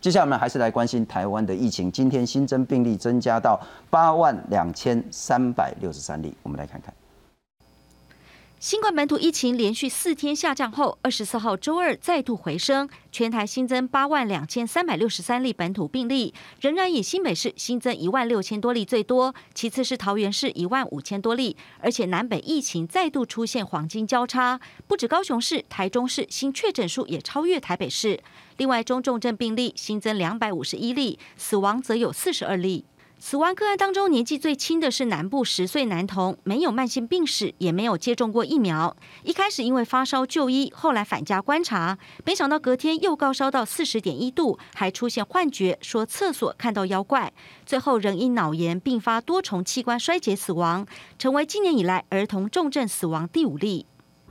接下来我们还是来关心台湾的疫情。今天新增病例增加到八万两千三百六十三例，我们来看看。新冠本土疫情连续四天下降后，二十四号周二再度回升，全台新增八万两千三百六十三例本土病例，仍然以新北市新增一万六千多例最多，其次是桃园市一万五千多例，而且南北疫情再度出现黄金交叉，不止高雄市、台中市新确诊数也超越台北市。另外，中重症病例新增两百五十一例，死亡则有四十二例。死亡个案当中，年纪最轻的是南部十岁男童，没有慢性病史，也没有接种过疫苗。一开始因为发烧就医，后来返家观察，没想到隔天又高烧到四十点一度，还出现幻觉，说厕所看到妖怪，最后仍因脑炎并发多重器官衰竭死亡，成为今年以来儿童重症死亡第五例。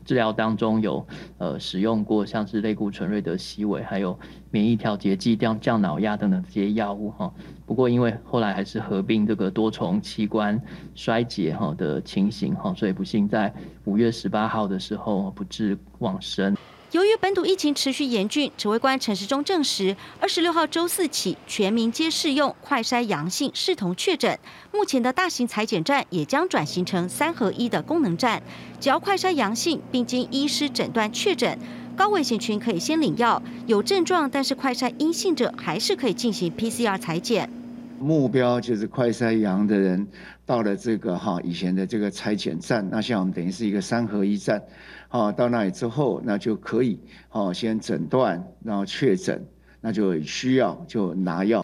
治疗当中有呃使用过像是类固醇、瑞德西韦，还有免疫调节剂、降降脑压等等这些药物哈。不过因为后来还是合并这个多重器官衰竭哈的情形哈，所以不幸在五月十八号的时候不治往生。由于本土疫情持续严峻，指挥官陈时中证实，二十六号周四起，全民皆适用快筛阳性视同确诊。目前的大型裁剪站也将转型成三合一的功能站，只要快筛阳性，并经医师诊断确诊，高危险群可以先领药；有症状但是快筛阴性者，还是可以进行 PCR 裁剪。目标就是快筛阳的人到了这个哈以前的这个拆检站，那像我们等于是一个三合一站。好，到那里之后，那就可以好先诊断，然后确诊，那就需要就拿药。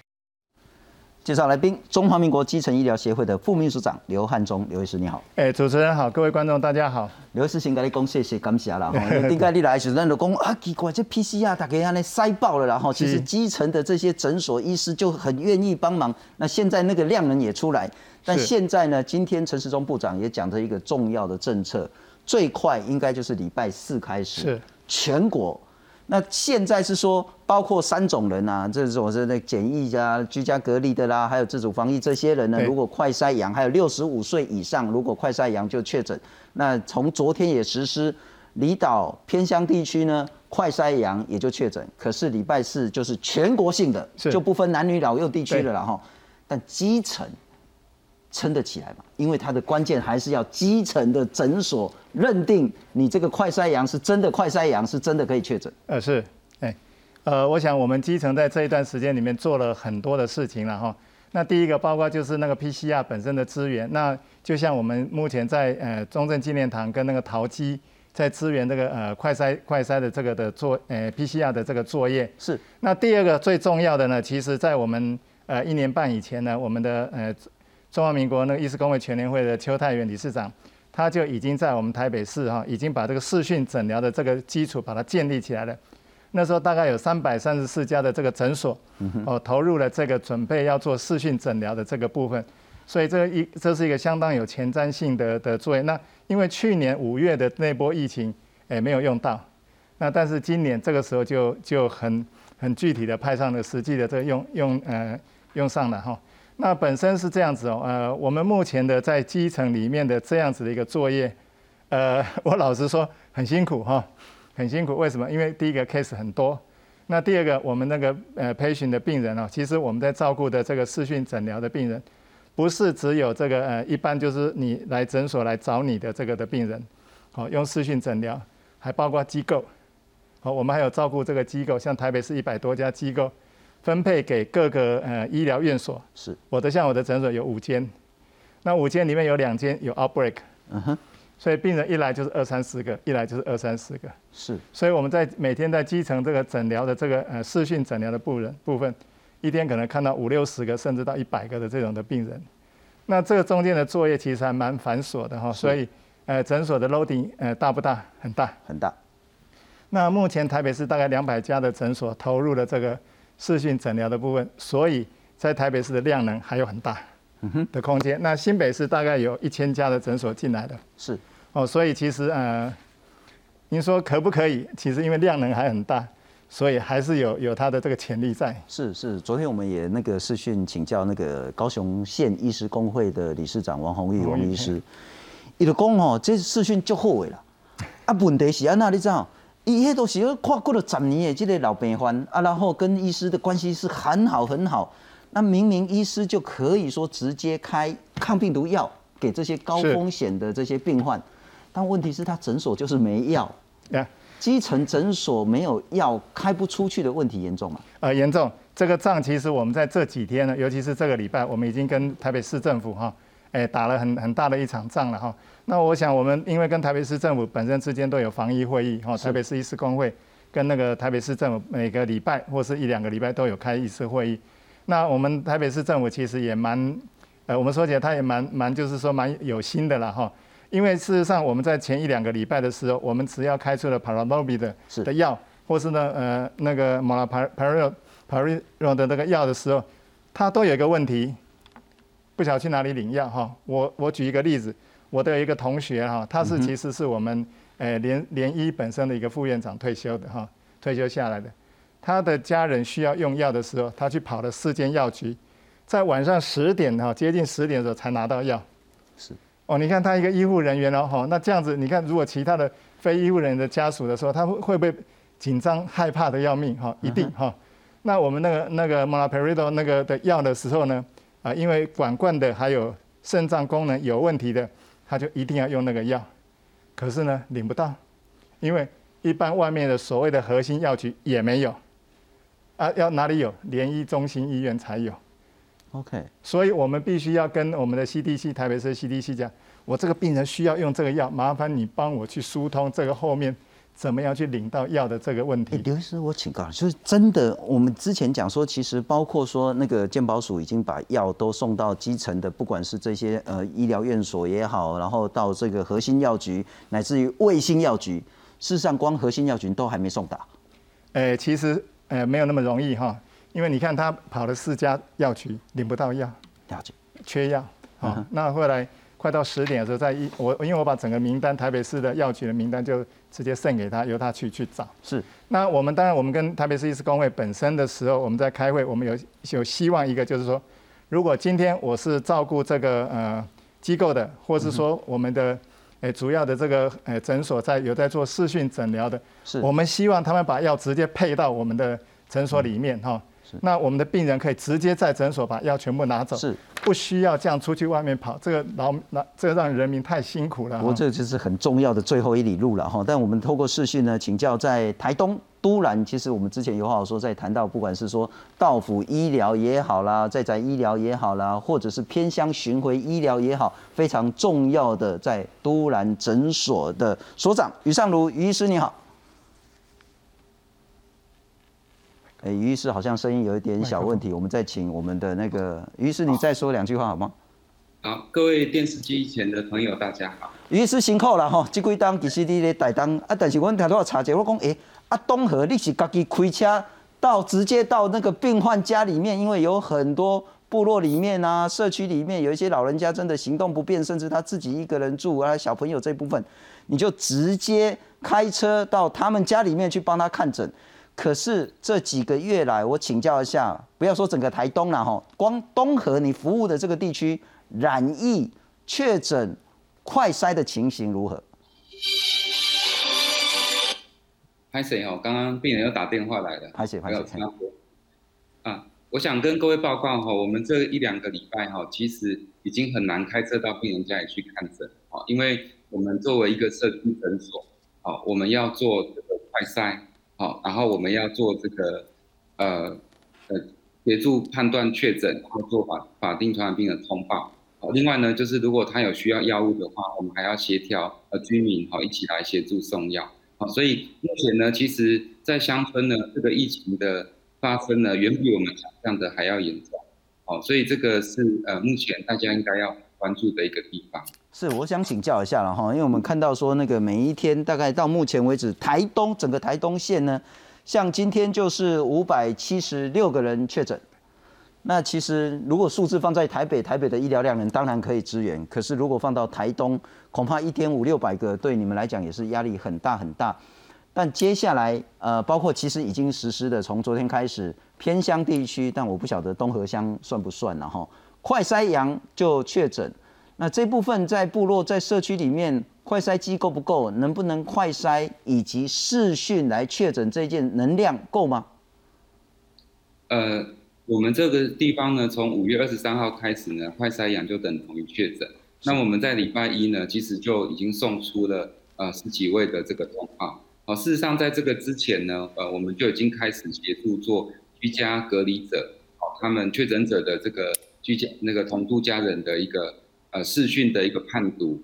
介绍来宾，中华民国基层医疗协会的副秘书长刘汉忠，刘医师你好。哎，主持人好，各位观众大家好。刘医师先跟你讲谢谢感谢啦。顶个你来时，咱就讲啊，奇怪，这 PCR 大家安尼塞爆了，然后其实基层的这些诊所医师就很愿意帮忙。那现在那个量能也出来，但现在呢，今天陈时中部长也讲着一个重要的政策。最快应该就是礼拜四开始，是全国。那现在是说，包括三种人啊，这种是那检疫啊、居家隔离的啦，还有自主防疫这些人呢，如果快筛阳，还有六十五岁以上，如果快筛阳就确诊。那从昨天也实施，离岛偏乡地区呢，快筛阳也就确诊。可是礼拜四就是全国性的，就不分男女老幼地区的了啦哈。但基层。撑得起来嘛？因为它的关键还是要基层的诊所认定你这个快筛阳是真的快筛阳，是真的可以确诊。呃，是，哎，呃，我想我们基层在这一段时间里面做了很多的事情了哈。那第一个包括就是那个 PCR 本身的资源，那就像我们目前在呃中正纪念堂跟那个陶基在支援这个呃快筛快筛的这个的作呃 PCR 的这个作业。是。那第二个最重要的呢，其实在我们呃一年半以前呢，我们的呃。中华民国那个医师工会全联会的邱泰元理事长，他就已经在我们台北市哈，已经把这个视讯诊疗的这个基础把它建立起来了。那时候大概有三百三十四家的这个诊所，哦，投入了这个准备要做视讯诊疗的这个部分。所以这个一这是一个相当有前瞻性的的作业。那因为去年五月的那波疫情，哎，没有用到。那但是今年这个时候就就很很具体的派上了实际的这个用用呃用上了哈。那本身是这样子哦，呃，我们目前的在基层里面的这样子的一个作业，呃，我老实说很辛苦哈，很辛苦。为什么？因为第一个 case 很多，那第二个我们那个呃 patient 的病人哦，其实我们在照顾的这个视讯诊疗的病人，不是只有这个呃，一般就是你来诊所来找你的这个的病人，好用视讯诊疗，还包括机构，好，我们还有照顾这个机构，像台北市一百多家机构。分配给各个呃医疗院所，是。我的像我的诊所有五间，那五间里面有两间有 outbreak，嗯哼，所以病人一来就是二三十个，一来就是二三十个，是，所以我们在每天在基层这个诊疗的这个呃视讯诊疗的部人部分，一天可能看到五六十个甚至到一百个的这种的病人，那这个中间的作业其实还蛮繁琐的哈，所以呃诊所的 loading 呃大不大？很大。很大。那目前台北市大概两百家的诊所投入了这个。视讯诊疗的部分，所以在台北市的量能还有很大的空间。那新北市大概有一千家的诊所进来的，是哦，所以其实呃，您说可不可以？其实因为量能还很大，所以还是有有它的这个潜力在。是是，昨天我们也那个视讯请教那个高雄县医师工会的理事长王宏玉王医师，伊就讲哦，这视讯就后悔了啊，问题是安那你知道？伊迄都是跨过了十年的这个老病患啊，然后跟医师的关系是很好很好。那明明医师就可以说直接开抗病毒药给这些高风险的这些病患，但问题是他诊所就是没药。基层诊所没有药开不出去的问题严重吗？呃，严重。这个仗其实我们在这几天呢，尤其是这个礼拜，我们已经跟台北市政府哈，哎，打了很很大的一场仗了哈。那我想我们因为跟台北市政府本身之间都有防疫会议哈，台北市医师工会跟那个台北市政府每个礼拜或是一两个礼拜都有开一次会议。那我们台北市政府其实也蛮，呃，我们说起来他也蛮蛮就是说蛮有心的了哈。因为事实上我们在前一两个礼拜的时候，我们只要开出了 p a r a l o b i 的的药，或是呢呃那个 m o l a p a r p a r i l 的那个药的时候，它都有一个问题，不晓得去哪里领药哈。我我举一个例子，我的一个同学哈，他是其实是我们诶联联医本身的一个副院长退休的哈，退休下来的，他的家人需要用药的时候，他去跑了四间药局，在晚上十点哈接近十点的时候才拿到药，是。哦，你看他一个医护人员哦哈，那这样子你看如果其他的非医护人员的家属的时候，他会会不会紧张害怕的要命？哈？一定哈。那我们那个那个 Molaperido 那个的药的时候呢，啊，因为管灌的还有肾脏功能有问题的，他就一定要用那个药，可是呢领不到，因为一般外面的所谓的核心药局也没有，啊，要哪里有？联医中心医院才有。OK，所以我们必须要跟我们的 CDC 台北市 CDC 讲，我这个病人需要用这个药，麻烦你帮我去疏通这个后面。怎么样去领到药的这个问题？刘医师，我请告，就是真的，我们之前讲说，其实包括说那个健保署已经把药都送到基层的，不管是这些呃医疗院所也好，然后到这个核心药局，乃至于卫星药局，事实上光核心药局都还没送达。诶，其实诶没有那么容易哈，因为你看他跑了四家药局领不到药，了解，缺药啊。那后来快到十点的时候，在一我因为我把整个名单台北市的药局的名单就。直接送给他，由他去去找。是，那我们当然，我们跟台北市医师工会本身的时候，我们在开会，我们有有希望一个，就是说，如果今天我是照顾这个呃机构的，或是说我们的诶主要的这个诶诊所在有在做视讯诊疗的，是，我们希望他们把药直接配到我们的诊所里面哈。那我们的病人可以直接在诊所把药全部拿走，是不需要这样出去外面跑，这个老那这个让人民太辛苦了。不过这就是很重要的最后一里路了哈。但我们透过视讯呢，请教在台东都兰，其实我们之前有话说，在谈到不管是说道府医疗也好啦，在在医疗也好啦，或者是偏乡巡回医疗也好，非常重要的在都兰诊所的所长于尚如于医师你好。哎，于医师好像声音有一点小问题，我们再请我们的那个于医师，你再说两句话好吗？好，各位电视机前的朋友，大家好。于医师辛苦了哈，这几档其实你咧带档啊，但是我听到查者，我讲哎，啊东河你是家己开车到直接到那个病患家里面，因为有很多部落里面啊、社区里面有一些老人家真的行动不便，甚至他自己一个人住啊，小朋友这部分，你就直接开车到他们家里面去帮他看诊。可是这几个月来，我请教一下，不要说整个台东了哈，光东河你服务的这个地区染疫确诊快筛的情形如何？拍谁哦？刚刚病人又打电话来了。拍谁？拍谁？啊，我想跟各位报告哈，我们这一两个礼拜哈，其实已经很难开车到病人家里去看诊哦，因为我们作为一个社区诊所，哦，我们要做这个快筛。好，然后我们要做这个，呃，呃，协助判断确诊，然后做法法定传染病的通报。好，另外呢，就是如果他有需要药物的话，我们还要协调呃居民好一起来协助送药。好，所以目前呢，其实在乡村呢，这个疫情的发生呢，远比我们想象的还要严重。好，所以这个是呃，目前大家应该要关注的一个地方。是，我想请教一下了哈，因为我们看到说那个每一天大概到目前为止，台东整个台东县呢，像今天就是五百七十六个人确诊。那其实如果数字放在台北，台北的医疗量人当然可以支援，可是如果放到台东，恐怕一天五六百个，对你们来讲也是压力很大很大。但接下来呃，包括其实已经实施的，从昨天开始偏乡地区，但我不晓得东河乡算不算了哈，快筛阳就确诊。那这部分在部落、在社区里面快筛机够不够？能不能快筛以及视讯来确诊这件能量够吗？呃，我们这个地方呢，从五月二十三号开始呢，快筛阳就等同于确诊。那我们在礼拜一呢，其实就已经送出了呃十几位的这个通报。哦，事实上在这个之前呢，呃，我们就已经开始协助做居家隔离者，哦，他们确诊者的这个居家那个同住家人的一个呃视讯的一个判读，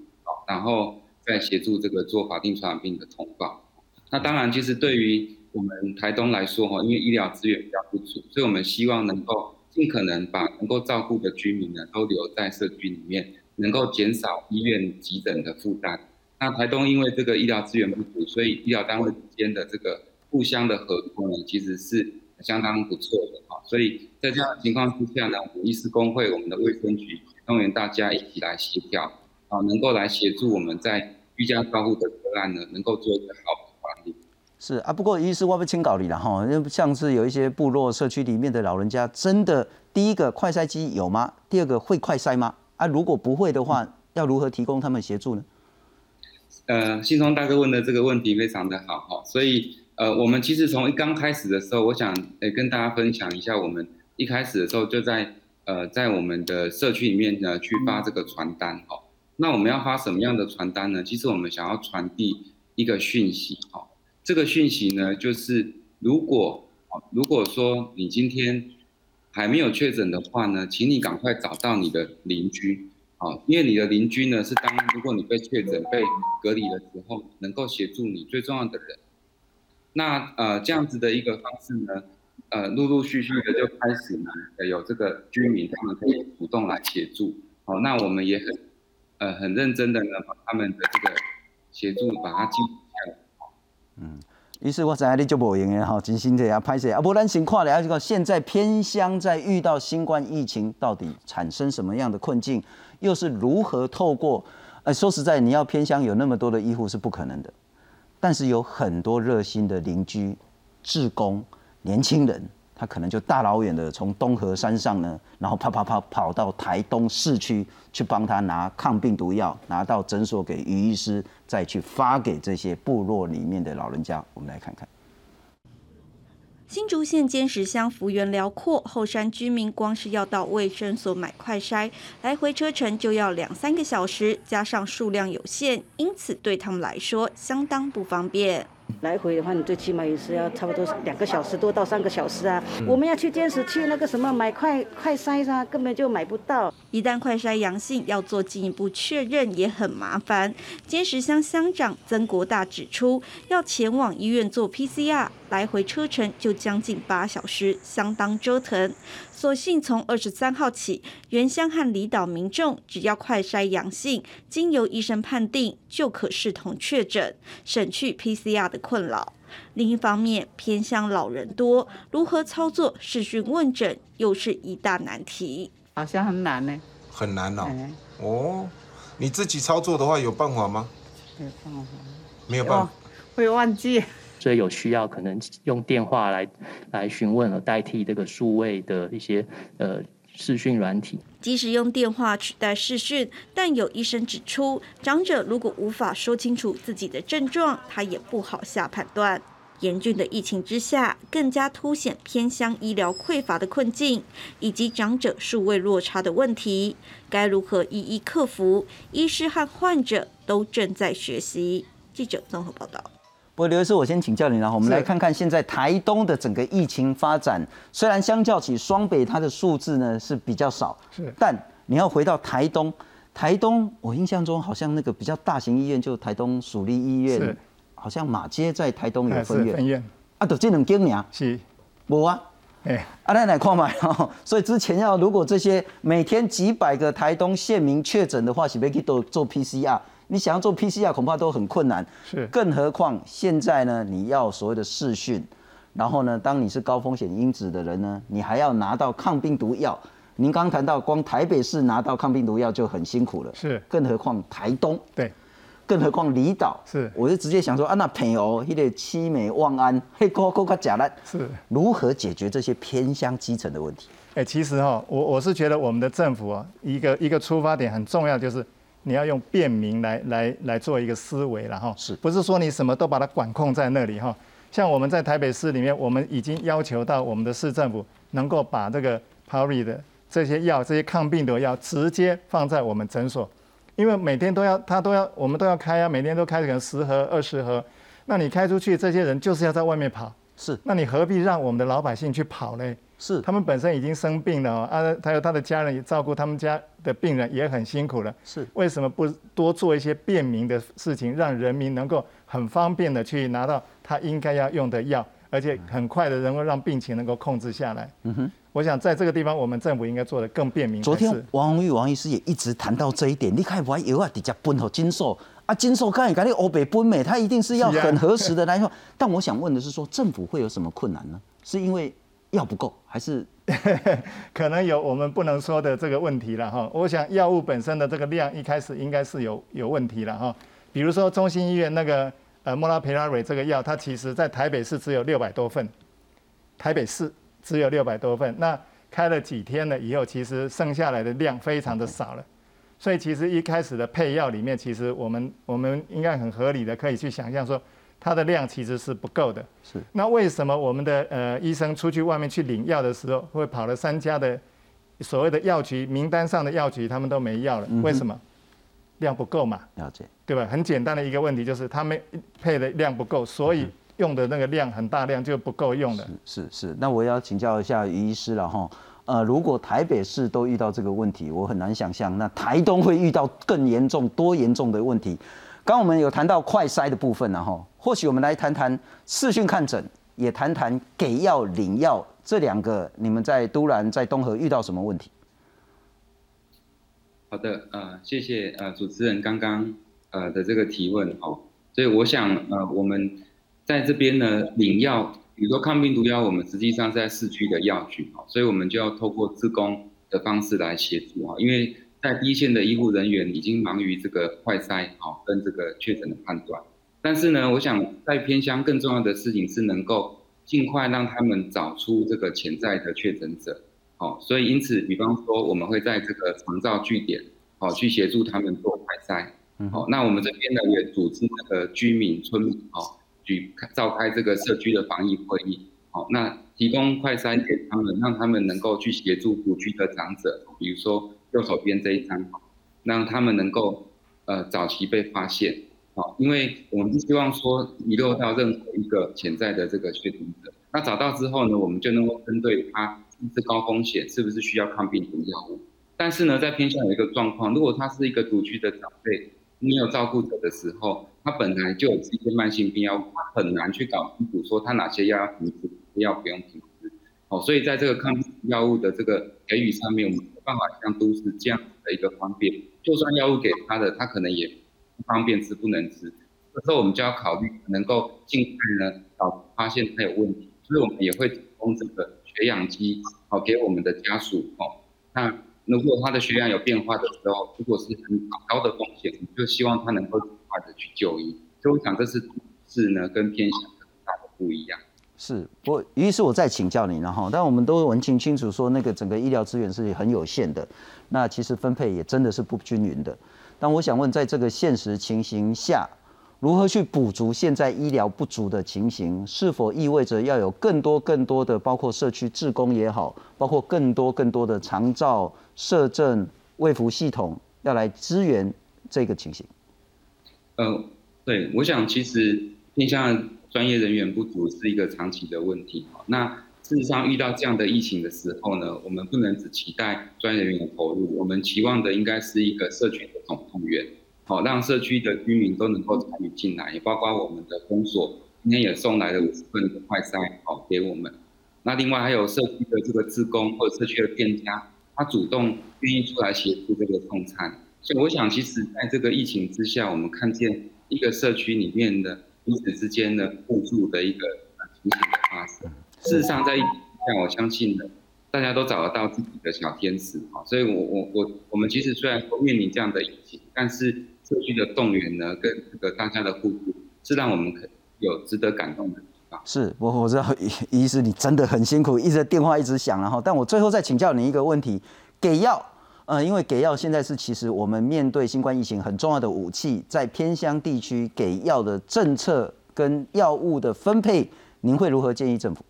然后再协助这个做法定传染病的通报。那当然，其实对于我们台东来说，哈，因为医疗资源比较不足，所以我们希望能够尽可能把能够照顾的居民呢，都留在社区里面，能够减少医院急诊的负担。那台东因为这个医疗资源不足，所以医疗单位之间的这个互相的合作呢，其实是相当不错的哈。所以在这样的情况之下呢，我们医师工会、我们的卫生局动员大家一起来协调，啊，能够来协助我们在居家照护的个案呢，能够做一个好的管理。是啊，不过医师我不清搞你了哈，像是有一些部落社区里面的老人家，真的第一个快筛机有吗？第二个会快筛吗？啊，如果不会的话，要如何提供他们协助呢？呃，信聪大哥问的这个问题非常的好哈，所以呃，我们其实从一刚开始的时候，我想诶跟大家分享一下，我们一开始的时候就在呃在我们的社区里面呢去发这个传单哈。那我们要发什么样的传单呢？其实我们想要传递一个讯息哈。这个讯息呢，就是如果如果说你今天还没有确诊的话呢，请你赶快找到你的邻居，好，因为你的邻居呢是当如果你被确诊被隔离的时候，能够协助你最重要的人。那呃这样子的一个方式呢，呃陆陆续续的就开始呢有这个居民他们可以主动来协助，好，那我们也很呃很认真的呢把他们的这个协助把它记录下来。嗯，于是我知影你就无用的吼，真心这样拍摄啊。不，咱先看了这个现在偏乡在遇到新冠疫情，到底产生什么样的困境，又是如何透过？呃，说实在，你要偏乡有那么多的医护是不可能的，但是有很多热心的邻居、志工、年轻人。他可能就大老远的从东河山上呢，然后啪啪啪跑到台东市区去帮他拿抗病毒药，拿到诊所给于医师，再去发给这些部落里面的老人家。我们来看看。新竹县尖石乡幅员辽阔，后山居民光是要到卫生所买快筛，来回车程就要两三个小时，加上数量有限，因此对他们来说相当不方便。来回的话，你最起码也是要差不多两个小时多到三个小时啊。我们要去坚持去那个什么买快快筛啊，根本就买不到。一旦快筛阳性，要做进一步确认也很麻烦。坚石乡乡长曾国大指出，要前往医院做 PCR，来回车程就将近八小时，相当折腾。所幸从二十三号起，原乡和离岛民众只要快筛阳性，经由医生判定就可视同确诊，省去 PCR 的困扰。另一方面，偏乡老人多，如何操作视讯问诊又是一大难题。好像很难呢，很难哦。哦，你自己操作的话有办法吗？没有办法，没有办法，会忘记。所以有需要可能用电话来来询问，而代替这个数位的一些呃视讯软体。即使用电话取代视讯，但有医生指出，长者如果无法说清楚自己的症状，他也不好下判断。严峻的疫情之下，更加凸显偏乡医疗匮乏的困境，以及长者数位落差的问题。该如何一一克服？医师和患者都正在学习。记者综合报道。不过刘医师，我先请教你，然后我们来看看现在台东的整个疫情发展。虽然相较起双北，它的数字呢是比较少，是，但你要回到台东，台东我印象中好像那个比较大型医院就台东属立医院，好像马街在台东有分院，分院。啊，都这两间呢，是，无啊，哎，啊，来来看嘛，所以之前要如果这些每天几百个台东县民确诊的话，是不可以都做 PCR。你想要做 PCR 恐怕都很困难，是，更何况现在呢，你要所谓的视讯，然后呢，当你是高风险因子的人呢，你还要拿到抗病毒药。您刚谈到光台北市拿到抗病毒药就很辛苦了，是，更何况台东，对，更何况离岛，是，我就直接想说啊，那朋友，那个凄美望安，嘿，高高高假烂，是，如何解决这些偏乡基层的问题？哎，其实哈，我我是觉得我们的政府啊，一个一个出发点很重要，就是。你要用便民来来来做一个思维了哈，是。不是说你什么都把它管控在那里哈？像我们在台北市里面，我们已经要求到我们的市政府能够把这个 p a r i 的这些药、这些抗病毒药直接放在我们诊所，因为每天都要他都要我们都要开啊，每天都开可能十盒、二十盒，那你开出去，这些人就是要在外面跑，是，那你何必让我们的老百姓去跑嘞？是，他们本身已经生病了啊，还有他的家人也照顾他们家的病人也很辛苦了。是，为什么不多做一些便民的事情，让人民能够很方便的去拿到他应该要用的药，而且很快的能够让病情能够控制下来？嗯哼，我想在这个地方，我们政府应该做的更便民。昨天王宏玉王医师也一直谈到这一点，你看完药啊，直接分给金寿啊，金寿看你赶紧欧北奔美，他一定是要很核实的来说。但我想问的是，说政府会有什么困难呢？是因为？药不够，还是 可能有我们不能说的这个问题了哈。我想药物本身的这个量一开始应该是有有问题了哈。比如说中心医院那个呃莫拉培拉瑞这个药，它其实在台北市只有六百多份，台北市只有六百多份。那开了几天了以后，其实剩下来的量非常的少了。所以其实一开始的配药里面，其实我们我们应该很合理的可以去想象说。它的量其实是不够的，是。那为什么我们的呃医生出去外面去领药的时候，会跑了三家的所谓的药局名单上的药局，他们都没药了？为什么？量不够嘛。了解。对吧？很简单的一个问题就是，他们配的量不够，所以用的那个量很大量就不够用了。是是是。那我要请教一下于医师了哈。呃，如果台北市都遇到这个问题，我很难想象，那台东会遇到更严重、多严重的问题。刚我们有谈到快筛的部分了哈。或许我们来谈谈视讯看诊，也谈谈给药领药这两个，你们在都兰在东河遇到什么问题？好的，呃，谢谢呃主持人刚刚呃的这个提问哦，所以我想呃我们在这边呢领药，比如说抗病毒药，我们实际上在市区的药局哦，所以我们就要透过自工的方式来协助啊，因为在第一线的医护人员已经忙于这个快筛哦跟这个确诊的判断。但是呢，我想在偏乡更重要的事情是能够尽快让他们找出这个潜在的确诊者，好，所以因此，比方说我们会在这个长照据点，好，去协助他们做快筛，好，那我们这边呢也组织那个居民村民，好，举召开这个社区的防疫会议，好，那提供快筛给他们，让他们能够去协助独居的长者，比如说右手边这一张，让他们能够呃早期被发现。好，因为我们是希望说遗漏到任何一个潜在的这个确诊者，那找到之后呢，我们就能够针对他是是高风险，是不是需要抗病毒药物。但是呢，在偏向有一个状况，如果他是一个独居的长辈，没有照顾者的时候，他本来就有一些慢性病药物，他很难去搞清楚说他哪些药要停止，药不用停止。哦，所以在这个抗药物的这个给予上面，我们办法像都市这样的一个方便，就算药物给他的，他可能也不。方便吃不能吃，这时候我们就要考虑能够尽快呢，早发现他有问题，所以我们也会提供这个血氧机，好给我们的家属哦。那如果他的血氧有变化的时候，如果是很高的风险，我们就希望他能够尽快的去就医。所以我想这是是呢跟偏向很大的不一样。是，我于是我再请教你，然后，但我们都闻清清楚说那个整个医疗资源是很有限的，那其实分配也真的是不均匀的。但我想问，在这个现实情形下，如何去补足现在医疗不足的情形？是否意味着要有更多更多的，包括社区志工也好，包括更多更多的长照、社政、卫福系统要来支援这个情形？呃，对，我想其实面向专业人员不足是一个长期的问题。那事实上，遇到这样的疫情的时候呢，我们不能只期待专业人员的投入，我们期望的应该是一个社区的总动员，好，让社区的居民都能够参与进来，也包括我们的公所，今天也送来了五十份的快筛，好给我们。那另外还有社区的这个职工或者社区的店家，他主动愿意出来协助这个送餐。所以我想，其实在这个疫情之下，我们看见一个社区里面的彼此之间的互助的一个情形的发生。事实上，在像我相信的，大家都找得到自己的小天使啊，所以我我我我们其实虽然说面临这样的疫情，但是社区的动员呢，跟这个大家的互助，是让我们可有值得感动的地方。是我我知道，医师你真的很辛苦，一直电话一直响，然后，但我最后再请教你一个问题：给药呃，因为给药现在是其实我们面对新冠疫情很重要的武器，在偏乡地区给药的政策跟药物的分配，您会如何建议政府？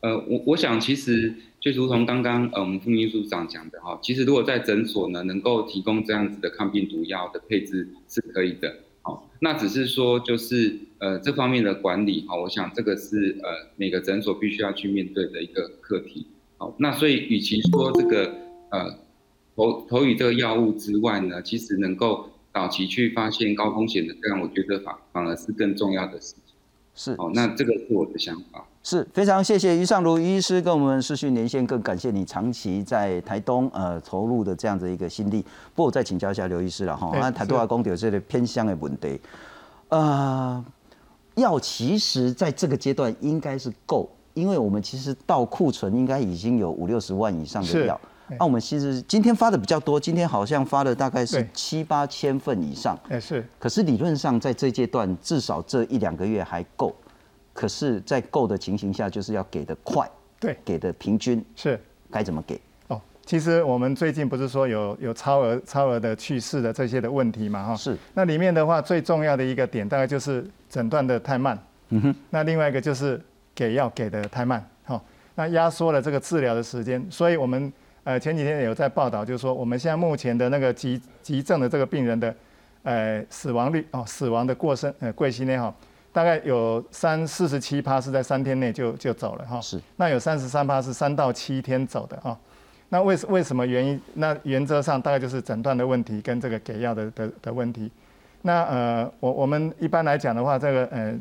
呃，我我想其实就如同刚刚呃我们副秘书长讲的哈，其实如果在诊所呢能够提供这样子的抗病毒药的配置是可以的，好，那只是说就是呃这方面的管理哈，我想这个是呃每个诊所必须要去面对的一个课题，好，那所以与其说这个呃投投予这个药物之外呢，其实能够早期去发现高风险的这样，我觉得反反而是更重要的事情。是，哦，那这个是我的想法。是非常谢谢于尚如医师跟我们视讯连线，更感谢你长期在台东呃投入的这样的一个心力。不过我再请教一下刘医师了哈，那台东阿公有这个偏乡的问题，呃，药其实在这个阶段应该是够，因为我们其实到库存应该已经有五六十万以上的药。那我们其实今天发的比较多，今天好像发了大概是七八千份以上。哎，是。可是理论上在这阶段，至少这一两个月还够。可是，在够的情形下，就是要给的快，对，给的平均是该怎么给？哦，其实我们最近不是说有有超额超额的去世的这些的问题嘛？哈，是。那里面的话，最重要的一个点，大概就是诊断的太慢。嗯哼。那另外一个就是给药给的太慢。哈，那压缩了这个治疗的时间，所以我们。呃，前几天也有在报道，就是说我们现在目前的那个急急症的这个病人的，呃，死亡率哦，死亡的过生呃贵溪内哈，大概有三四十七趴是在三天内就就走了哈。是。那有三十三趴是三到七天走的哈。那为为什么原因？那原则上大概就是诊断的问题跟这个给药的的的问题。那呃，我我们一般来讲的话，这个呃。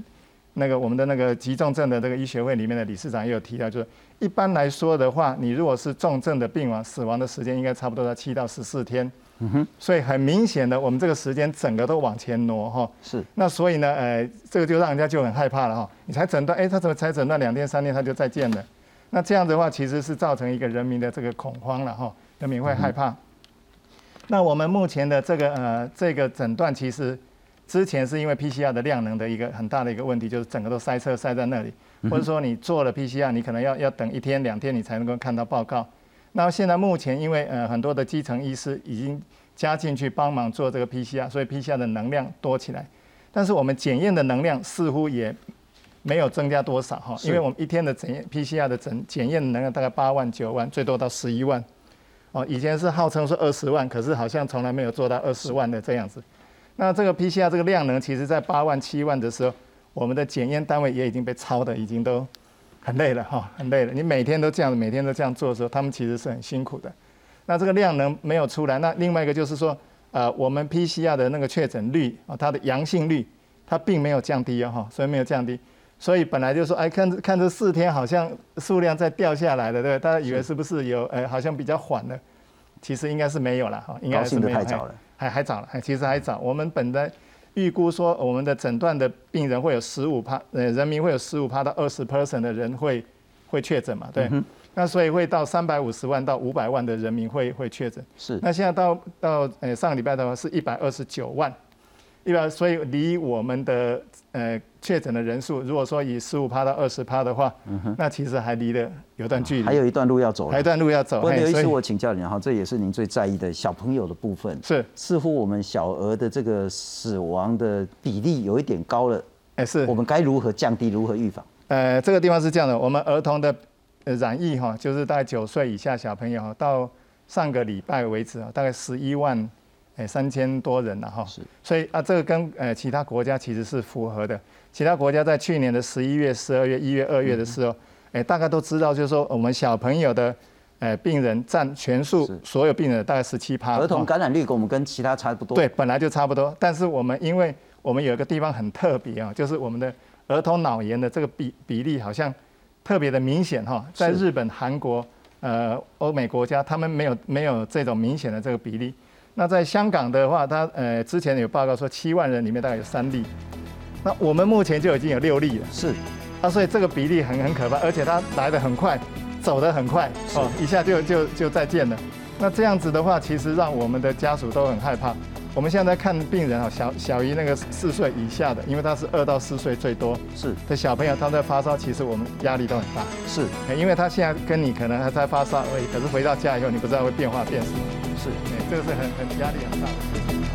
那个我们的那个急重症的这个医学会里面的理事长也有提到，就是一般来说的话，你如果是重症的病亡，死亡的时间应该差不多在七到十四天。嗯哼。所以很明显的，我们这个时间整个都往前挪哈。是。那所以呢，呃，这个就让人家就很害怕了哈。你才诊断，哎，他怎么才诊断两天三天他就再见了？那这样的话，其实是造成一个人民的这个恐慌了哈，人民会害怕。那我们目前的这个呃这个诊断其实。之前是因为 PCR 的量能的一个很大的一个问题，就是整个都塞车塞在那里，或者说你做了 PCR，你可能要要等一天两天你才能够看到报告。那现在目前因为呃很多的基层医师已经加进去帮忙做这个 PCR，所以 PCR 的能量多起来，但是我们检验的能量似乎也没有增加多少哈，因为我们一天的检验 PCR 的检检验能量大概八万九万，最多到十一万，哦，以前是号称是二十万，可是好像从来没有做到二十万的这样子。那这个 PCR 这个量能，其实在八万七万的时候，我们的检验单位也已经被超的，已经都很累了哈，很累了。你每天都这样，每天都这样做的时候，他们其实是很辛苦的。那这个量能没有出来，那另外一个就是说，呃，我们 PCR 的那个确诊率啊，它的阳性率，它并没有降低啊哈，所以没有降低。所以本来就说，哎，看看这四天好像数量在掉下来了，对大家以为是不是有，哎，好像比较缓了，其实应该是没有了哈，应该是没有。太早了。还还早了，还其实还早。我们本来预估说，我们的诊断的病人会有十五趴，呃，人民会有十五趴到二十 percent 的人会会确诊嘛？对。那所以会到三百五十万到五百万的人民会会确诊。是。那现在到到呃上个礼拜的话是一百二十九万。一般，所以离我们的呃确诊的人数，如果说以十五趴到二十趴的话，那其实还离了有段距离，还有一段路要走，还有一段路要走。有一次我请教你哈，这也是您最在意的小朋友的部分。是，似乎我们小儿的这个死亡的比例有一点高了。哎，是我们该如何降低，如何预防？呃，这个地方是这样的，我们儿童的染疫哈，就是大概九岁以下小朋友，到上个礼拜为止啊，大概十一万。哎，三千多人了哈，是，所以啊，这个跟呃其他国家其实是符合的。其他国家在去年的十一月、十二月、一月、二月的时候，哎，大概都知道，就是说我们小朋友的呃病人占全数所有病人大概十七趴。儿童感染率跟我们跟其他差不多。对，本来就差不多。但是我们因为我们有一个地方很特别啊，就是我们的儿童脑炎的这个比比例好像特别的明显哈，在日本、韩国、呃欧美国家，他们没有没有这种明显的这个比例。那在香港的话他呃之前有报告说七万人里面大概有三例。那我们目前就已经有六例了。是。啊所以这个比例很很可怕而且他来的很快走的很快哦一下就就就再见了。那这样子的话其实让我们的家属都很害怕。我们现在看病人啊小小于那个四岁以下的因为他是二到四岁最多是。的小朋友他在发烧其实我们压力都很大。是。因为他现在跟你可能还在发烧而已可是回到家以后你不知道会变化变什么。是这个是很很压力很大的事情。